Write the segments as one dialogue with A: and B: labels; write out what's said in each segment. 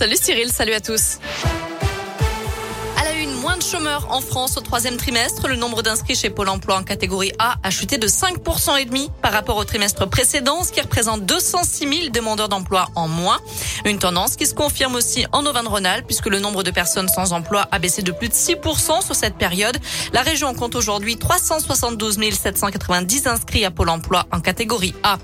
A: Salut Cyril, salut à tous. À la une, moins de chômeurs en France au troisième trimestre. Le nombre d'inscrits chez Pôle emploi en catégorie A a chuté de 5% et demi par rapport au trimestre précédent, ce qui représente 206 000 demandeurs d'emploi en moins. Une tendance qui se confirme aussi en Auvergne-Rhône-Alpes puisque le nombre de personnes sans emploi a baissé de plus de 6% sur cette période. La région compte aujourd'hui 372 790 inscrits à Pôle emploi en catégorie A.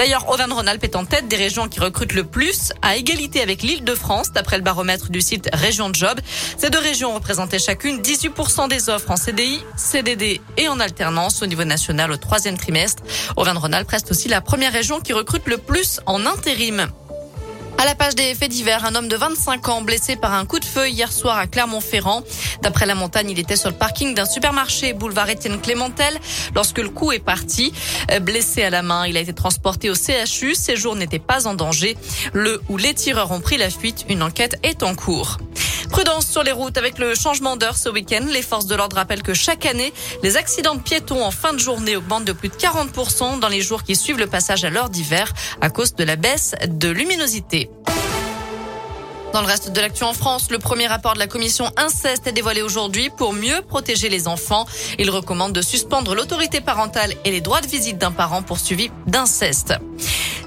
A: D'ailleurs, Auvergne-Rhône-Alpes est en tête des régions qui recrutent le plus, à égalité avec l'île de France, d'après le baromètre du site Région Job. Ces deux régions représentaient chacune 18% des offres en CDI, CDD et en alternance au niveau national au troisième trimestre. Auvergne-Rhône-Alpes reste aussi la première région qui recrute le plus en intérim. À la page des faits divers, un homme de 25 ans blessé par un coup de feu hier soir à Clermont-Ferrand. D'après la montagne, il était sur le parking d'un supermarché boulevard Étienne Clémentel lorsque le coup est parti. Euh, blessé à la main, il a été transporté au CHU. Ses jours n'étaient pas en danger. Le ou les tireurs ont pris la fuite. Une enquête est en cours. Prudence sur les routes avec le changement d'heure ce week-end. Les forces de l'ordre rappellent que chaque année, les accidents de piétons en fin de journée augmentent de plus de 40% dans les jours qui suivent le passage à l'heure d'hiver à cause de la baisse de luminosité. Dans le reste de l'actu en France, le premier rapport de la commission inceste est dévoilé aujourd'hui pour mieux protéger les enfants. Il recommande de suspendre l'autorité parentale et les droits de visite d'un parent poursuivi d'inceste.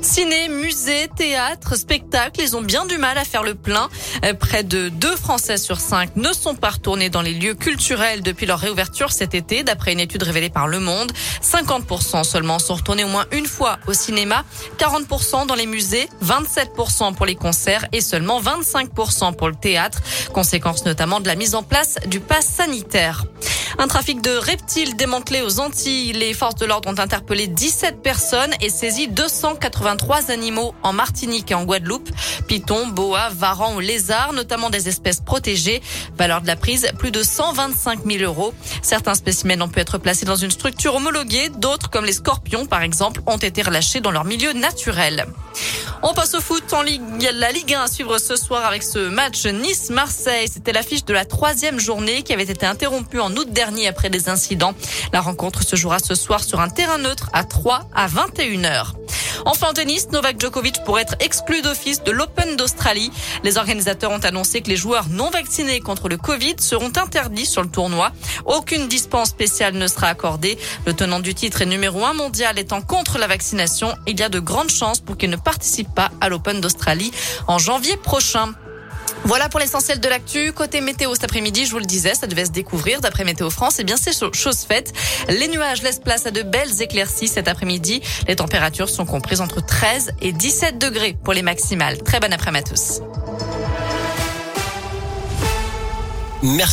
A: Ciné, musée, théâtre, spectacle, ils ont bien du mal à faire le plein. Euh, près de deux Français sur cinq ne sont pas retournés dans les lieux culturels depuis leur réouverture cet été, d'après une étude révélée par Le Monde. 50% seulement sont retournés au moins une fois au cinéma, 40% dans les musées, 27% pour les concerts et seulement 25% pour le théâtre, conséquence notamment de la mise en place du pass sanitaire. Un trafic de reptiles démantelé aux Antilles. Les forces de l'ordre ont interpellé 17 personnes et saisi 283 animaux en Martinique et en Guadeloupe. Pythons, boas, varans ou lézards, notamment des espèces protégées. Valeur de la prise, plus de 125 000 euros. Certains spécimens ont pu être placés dans une structure homologuée. D'autres, comme les scorpions par exemple, ont été relâchés dans leur milieu naturel. On passe au foot en Ligue, la Ligue 1 à suivre ce soir avec ce match Nice-Marseille. C'était l'affiche de la troisième journée qui avait été interrompue en août dernier après des incidents. La rencontre se jouera ce soir sur un terrain neutre à 3 à 21 h Enfin, en tennis, Novak Djokovic pourrait être exclu d'office de l'Open d'Australie. Les organisateurs ont annoncé que les joueurs non vaccinés contre le Covid seront interdits sur le tournoi. Aucune dispense spéciale ne sera accordée. Le tenant du titre et numéro un mondial étant contre la vaccination, il y a de grandes chances pour qu'il ne participe pas à l'Open d'Australie en janvier prochain. Voilà pour l'essentiel de l'actu. Côté météo cet après-midi, je vous le disais, ça devait se découvrir d'après Météo France. Et eh bien, c'est chose faite. Les nuages laissent place à de belles éclaircies cet après-midi. Les températures sont comprises entre 13 et 17 degrés pour les maximales. Très bon après-midi à tous. Merci.